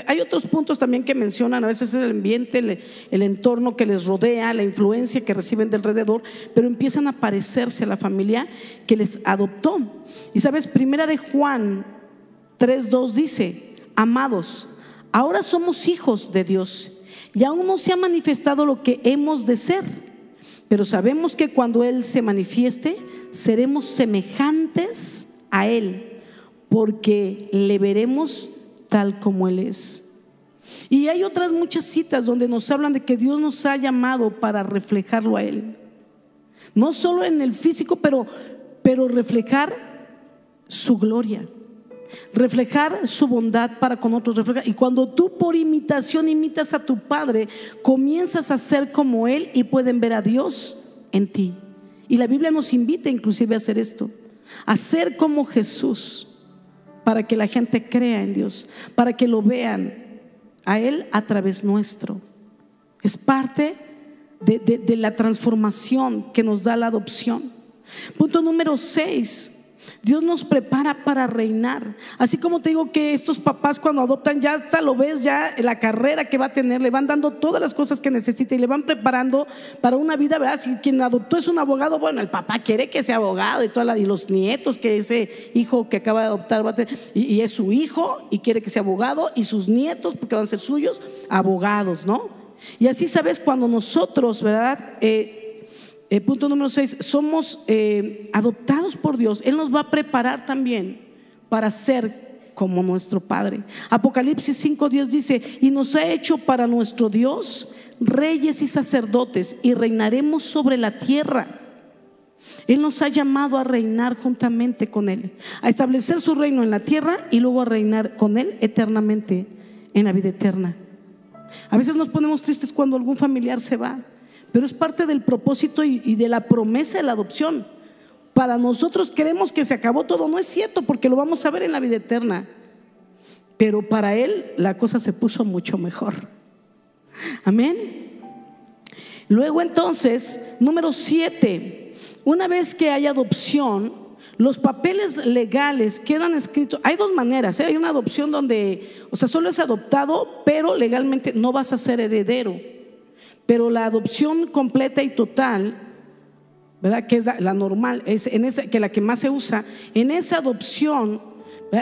Speaker 1: hay otros puntos también que mencionan, a veces es el ambiente, el, entorno que les rodea, la influencia que reciben de alrededor, pero empiezan a parecerse a la familia que les adoptó. Y sabes, primera de Juan 3.2 dice, amados, ahora somos hijos de Dios y aún no se ha manifestado lo que hemos de ser pero sabemos que cuando Él se manifieste, seremos semejantes a Él, porque le veremos tal como Él es. Y hay otras muchas citas donde nos hablan de que Dios nos ha llamado para reflejarlo a Él. No solo en el físico, pero, pero reflejar su gloria reflejar su bondad para con otros. Reflejar. Y cuando tú por imitación imitas a tu Padre, comienzas a ser como Él y pueden ver a Dios en ti. Y la Biblia nos invita inclusive a hacer esto, a ser como Jesús, para que la gente crea en Dios, para que lo vean a Él a través nuestro. Es parte de, de la transformación que nos da la adopción. Punto número 6 Dios nos prepara para reinar. Así como te digo que estos papás cuando adoptan ya hasta lo ves ya la carrera que va a tener, le van dando todas las cosas que necesita y le van preparando para una vida, ¿verdad? Si quien adoptó es un abogado, bueno, el papá quiere que sea abogado y toda y los nietos que ese hijo que acaba de adoptar va a tener, y, es su hijo y quiere que sea abogado y sus nietos porque van a ser suyos abogados, ¿no? Y así sabes cuando nosotros, ¿verdad? Eh, eh, punto número 6, somos eh, adoptados por Dios. Él nos va a preparar también para ser como nuestro Padre. Apocalipsis 5.10 dice, y nos ha hecho para nuestro Dios reyes y sacerdotes y reinaremos sobre la tierra. Él nos ha llamado a reinar juntamente con Él, a establecer su reino en la tierra y luego a reinar con Él eternamente en la vida eterna. A veces nos ponemos tristes cuando algún familiar se va pero es parte del propósito y, de la promesa de la adopción. Para nosotros queremos que se acabó todo, no es cierto, porque lo vamos a ver en la vida eterna. Pero para él la cosa se puso mucho mejor. Amén. Luego entonces, número siete, una vez que hay adopción, los papeles legales quedan escritos. Hay dos maneras. ¿eh? Hay una adopción donde, o sea, solo es adoptado, pero legalmente no vas a ser heredero. Pero la adopción completa y total, ¿verdad? Que es la, normal, es en esa, que la que más se usa, en esa adopción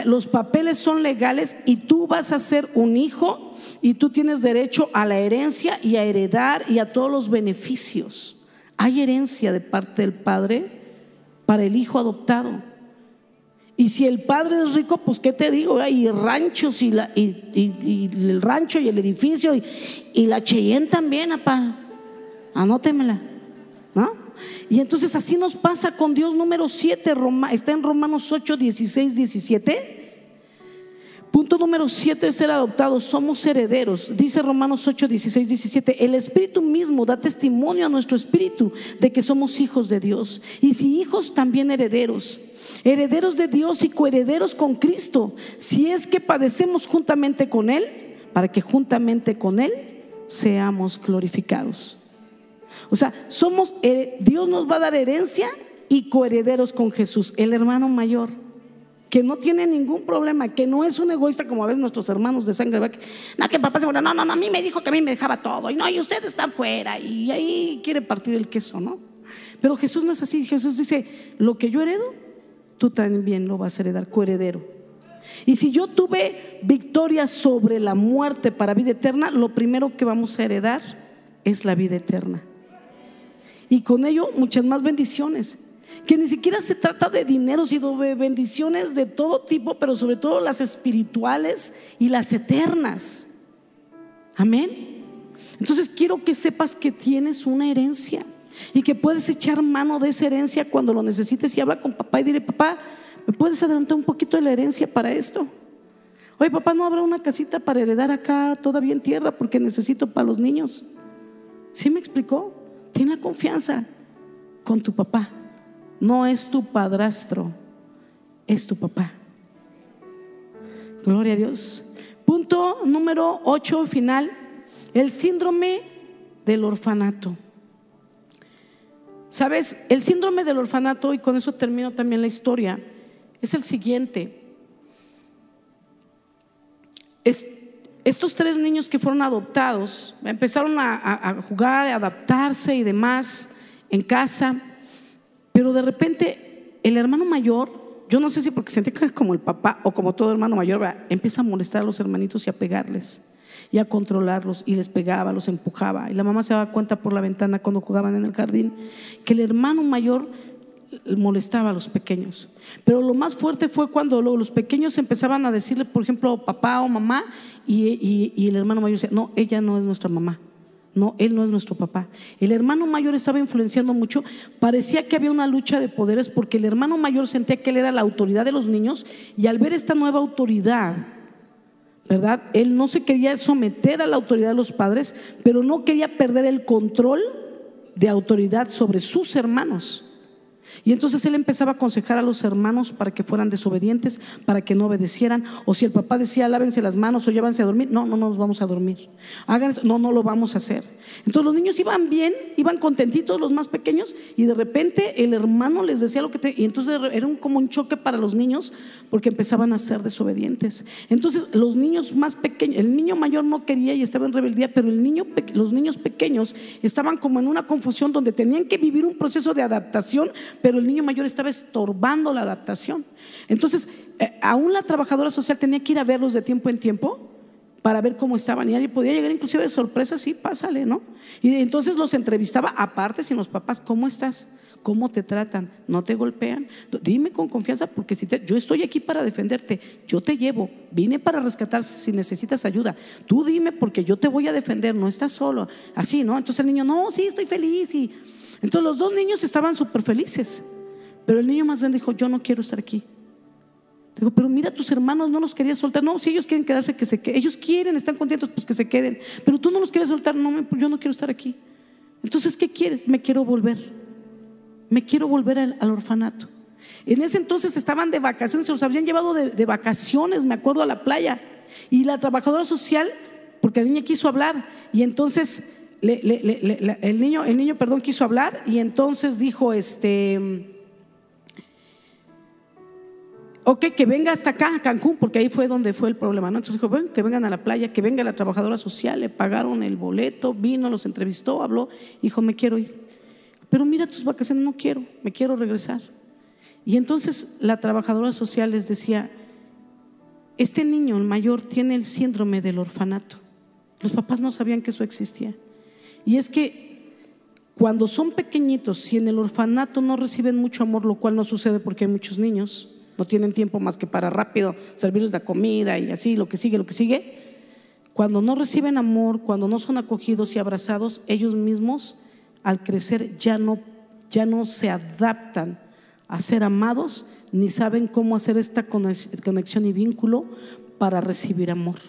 Speaker 1: los papeles son legales y tú vas a ser un hijo y tú tienes derecho a la herencia y a heredar y a todos los beneficios. Hay herencia de parte del padre para el hijo adoptado. Y si el padre es rico, pues qué te digo, hay ranchos y, la, y, el rancho y el edificio y, la Cheyenne también, apá. Anótemela, ¿no? Y entonces así nos pasa con Dios número 7, está en Romanos 8, 16, 17. Punto número 7 es ser adoptados, somos herederos. Dice Romanos 8, 16, 17. El Espíritu mismo da testimonio a nuestro Espíritu de que somos hijos de Dios. Y si hijos, también herederos. Herederos de Dios y coherederos con Cristo. Si es que padecemos juntamente con Él, para que juntamente con Él seamos glorificados. O sea, somos, Dios nos va a dar herencia y coherederos con Jesús, el hermano mayor, que no tiene ningún problema, que no es un egoísta como a veces nuestros hermanos de sangre. No, que papá se no, no, no, a mí me dijo que a mí me dejaba todo, y no, y usted está fuera, y ahí quiere partir el queso, ¿no? Pero Jesús no es así, Jesús dice, lo que yo heredo, tú también lo vas a heredar, coheredero. Y si yo tuve victoria sobre la muerte para vida eterna, lo primero que vamos a heredar es la vida eterna y con ello muchas más bendiciones. Que ni siquiera se trata de dinero, sino de bendiciones de todo tipo, pero sobre todo las espirituales y las eternas. Amén. Entonces quiero que sepas que tienes una herencia y que puedes echar mano de esa herencia cuando lo necesites y habla con papá y dile, papá, ¿me puedes adelantar un poquito de la herencia para esto? Oye, papá, ¿no habrá una casita para heredar acá todavía en tierra porque necesito para los niños? ¿Sí me explicó? Tiene la confianza con tu papá. No es tu padrastro, es tu papá. Gloria a Dios. Punto número 8, final. El síndrome del orfanato. ¿Sabes? El síndrome del orfanato, y con eso termino también la historia, es el siguiente. Es, estos tres niños que fueron adoptados empezaron a, jugar, a adaptarse y demás en casa, pero de repente el hermano mayor, yo no sé si porque sentía que como el papá o como todo hermano mayor, empieza a molestar a los hermanitos y a pegarles y a controlarlos y les pegaba, los empujaba. Y la mamá se daba cuenta por la ventana cuando jugaban en el jardín que el hermano mayor molestaba a los pequeños. Pero lo más fuerte fue cuando los pequeños empezaban a decirle, por ejemplo, papá o mamá, y, el hermano mayor decía, no, ella no es nuestra mamá. No, él no es nuestro papá. El hermano mayor estaba influenciando mucho. Parecía que había una lucha de poderes porque el hermano mayor sentía que él era la autoridad de los niños y al ver esta nueva autoridad, ¿verdad? Él no se quería someter a la autoridad de los padres, pero no quería perder el control de autoridad sobre sus hermanos. Y entonces él empezaba a aconsejar a los hermanos para que fueran desobedientes, para que no obedecieran. O si el papá decía, lávense las manos o llévanse a dormir, no, no nos vamos a dormir. Hagan, no, no lo vamos a hacer. Entonces los niños iban bien, iban contentitos, los más pequeños, y de repente el hermano les decía lo que te... Y entonces era como un choque para los niños porque empezaban a ser desobedientes. Entonces los niños más pequeños, el niño mayor no quería y estaba en rebeldía, pero el niño, los niños pequeños estaban como en una confusión donde tenían que vivir un proceso de adaptación, pero el niño mayor estaba estorbando la adaptación. Entonces, eh, aún la trabajadora social tenía que ir a verlos de tiempo en tiempo para ver cómo estaban. Y podía llegar inclusive de sorpresa, sí, pásale, ¿no? Y entonces los entrevistaba aparte sin los papás, ¿cómo estás? ¿Cómo te tratan? ¿No te golpean? Dime con confianza porque si yo estoy aquí para defenderte, yo te llevo, vine para rescatar si necesitas ayuda. Tú dime porque yo te voy a defender, no estás solo. Así, ¿no? Entonces el niño, no, sí, estoy feliz. Y entonces los dos niños estaban súper felices, pero el niño más grande dijo, yo no quiero estar aquí. Digo, pero mira, tus hermanos no los querías soltar. No, si ellos quieren quedarse, que se queden. Ellos quieren, están contentos, pues que se queden. Pero tú no los quieres soltar. No, yo no quiero estar aquí. Entonces, ¿qué quieres? Me quiero volver. Me quiero volver al, orfanato. En ese entonces estaban de vacaciones, se los habían llevado de, de, vacaciones, me acuerdo, a la playa. Y la trabajadora social, porque la niña quiso hablar, y entonces el niño, el niño, perdón, quiso hablar y entonces dijo, este, ok, que venga hasta acá, a Cancún, porque ahí fue donde fue el problema, ¿no? Entonces dijo, bueno, que vengan a la playa, que venga la trabajadora social, le pagaron el boleto, vino, los entrevistó, habló, dijo, me quiero ir. Pero mira tus vacaciones, no quiero, me quiero regresar. Y entonces la trabajadora social les decía, este niño, el mayor, tiene el síndrome del orfanato. Los papás no sabían que eso existía. Y es que cuando son pequeñitos, si en el orfanato no reciben mucho amor, lo cual no sucede porque hay muchos niños, no tienen tiempo más que para rápido servirles la comida y así, lo que sigue, lo que sigue. Cuando no reciben amor, cuando no son acogidos y abrazados, ellos mismos al crecer ya no, ya no se adaptan a ser amados ni saben cómo hacer esta conexión y vínculo para recibir amor.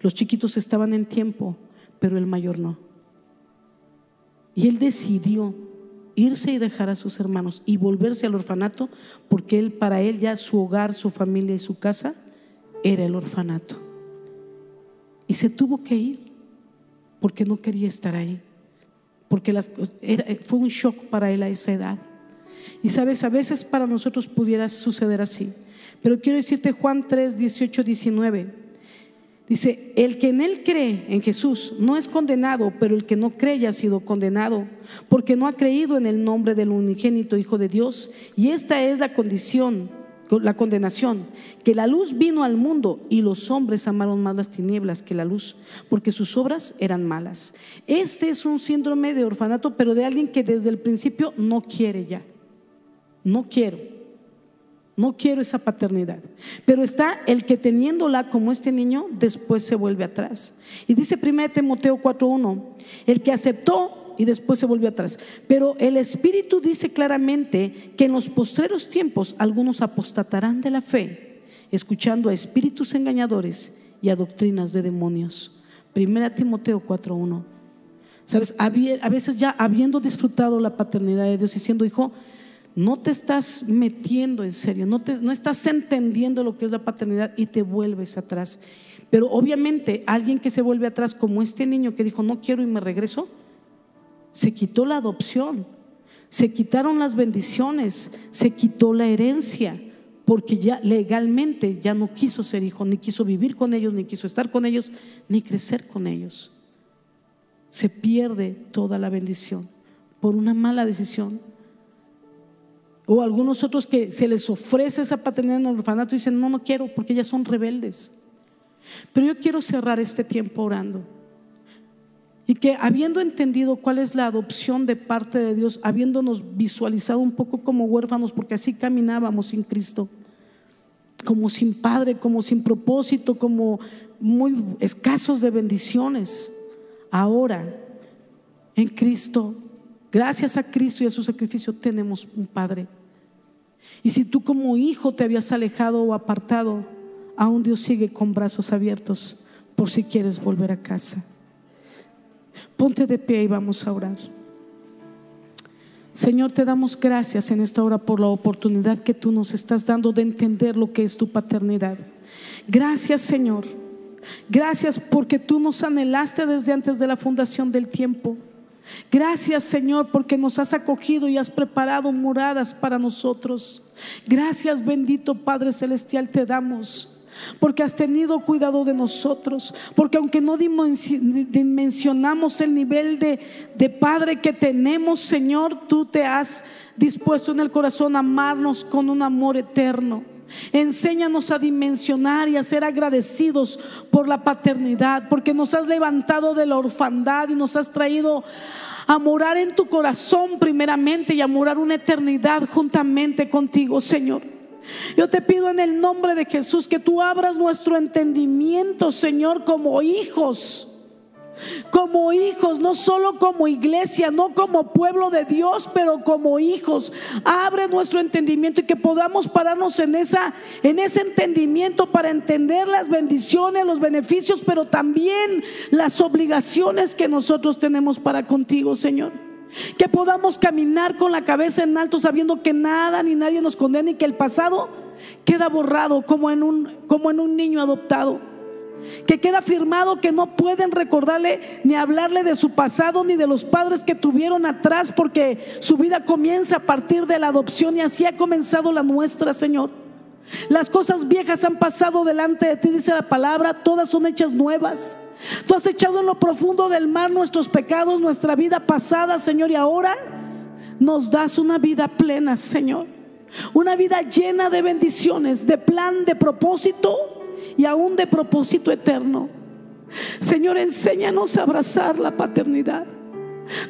Speaker 1: Los chiquitos estaban en tiempo, pero el mayor no. Y él decidió irse y dejar a sus hermanos y volverse al orfanato porque él para él ya su hogar, su familia y su casa era el orfanato. Y se tuvo que ir porque no quería estar ahí. Porque las, fue un shock para él a esa edad. Y sabes, a veces para nosotros pudiera suceder así. Pero quiero decirte Juan 3, 18, 19. Dice, el que en él cree, en Jesús, no es condenado, pero el que no cree ya ha sido condenado, porque no ha creído en el nombre del unigénito Hijo de Dios. Y esta es la condición, la condenación, que la luz vino al mundo y los hombres amaron más las tinieblas que la luz, porque sus obras eran malas. Este es un síndrome de orfanato, pero de alguien que desde el principio no quiere ya. No quiero. No quiero esa paternidad. Pero está el que teniéndola como este niño, después se vuelve atrás. Y dice 1 Timoteo 4.1, el que aceptó y después se volvió atrás. Pero el Espíritu dice claramente que en los postreros tiempos algunos apostatarán de la fe, escuchando a espíritus engañadores y a doctrinas de demonios. 1 Timoteo 4.1. Sabes, a veces ya habiendo disfrutado la paternidad de Dios y siendo hijo, no te estás metiendo en serio, no, te, no estás entendiendo lo que es la paternidad y te vuelves atrás. Pero obviamente alguien que se vuelve atrás, como este niño que dijo, no quiero y me regreso, se quitó la adopción, se quitaron las bendiciones, se quitó la herencia, porque ya legalmente ya no quiso ser hijo, ni quiso vivir con ellos, ni quiso estar con ellos, ni crecer con ellos. Se pierde toda la bendición por una mala decisión o algunos otros que se les ofrece esa paternidad en el orfanato y dicen, no, no quiero porque ellas son rebeldes. Pero yo quiero cerrar este tiempo orando. Y que habiendo entendido cuál es la adopción de parte de Dios, habiéndonos visualizado un poco como huérfanos, porque así caminábamos sin Cristo, como sin Padre, como sin propósito, como muy escasos de bendiciones, ahora en Cristo Gracias a Cristo y a su sacrificio tenemos un Padre. Y si tú como hijo te habías alejado o apartado, aún Dios sigue con brazos abiertos por si quieres volver a casa. Ponte de pie y vamos a orar. Señor, te damos gracias en esta hora por la oportunidad que tú nos estás dando de entender lo que es tu paternidad. Gracias, Señor. Gracias porque tú nos anhelaste desde antes de la fundación del tiempo. Gracias Señor porque nos has acogido y has preparado moradas para nosotros. Gracias bendito Padre Celestial te damos. Porque has tenido cuidado de nosotros. Porque aunque no dimensionamos el nivel de, de Padre que tenemos, Señor, tú te has dispuesto en el corazón a amarnos con un amor eterno. Enséñanos a dimensionar y a ser agradecidos por la paternidad, porque nos has levantado de la orfandad y nos has traído a morar en tu corazón primeramente y a morar una eternidad juntamente contigo, Señor. Yo te pido en el nombre de Jesús que tú abras nuestro entendimiento, Señor, como hijos como hijos, no solo como iglesia, no como pueblo de Dios, pero como hijos. Abre nuestro entendimiento y que podamos pararnos en esa en ese entendimiento para entender las bendiciones, los beneficios, pero también las obligaciones que nosotros tenemos para contigo, Señor. Que podamos caminar con la cabeza en alto sabiendo que nada ni nadie nos condena y que el pasado queda borrado como en un como en un niño adoptado que queda firmado que no pueden recordarle ni hablarle de su pasado ni de los padres que tuvieron atrás porque su vida comienza a partir de la adopción y así ha comenzado la nuestra, Señor. Las cosas viejas han pasado delante de ti, dice la palabra, todas son hechas nuevas. Tú has echado en lo profundo del mar nuestros pecados, nuestra vida pasada, Señor, y ahora nos das una vida plena, Señor. Una vida llena de bendiciones, de plan, de propósito y aún de propósito eterno. Señor, enséñanos a abrazar la paternidad.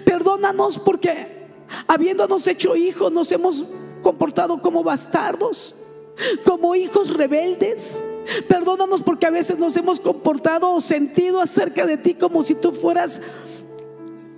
Speaker 1: Perdónanos porque habiéndonos hecho hijos nos hemos comportado como bastardos, como hijos rebeldes. Perdónanos porque a veces nos hemos comportado o sentido acerca de ti como si tú fueras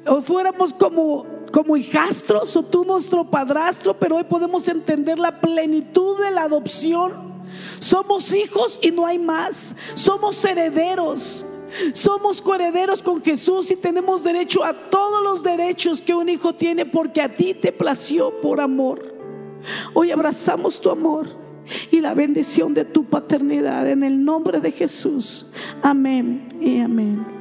Speaker 1: o fuéramos como como hijastros o tú nuestro padrastro, pero hoy podemos entender la plenitud de la adopción somos hijos y no hay más. Somos herederos. Somos coherederos con Jesús y tenemos derecho a todos los derechos que un hijo tiene porque a ti te plació por amor. Hoy abrazamos tu amor y la bendición de tu paternidad en el nombre de Jesús. Amén y amén.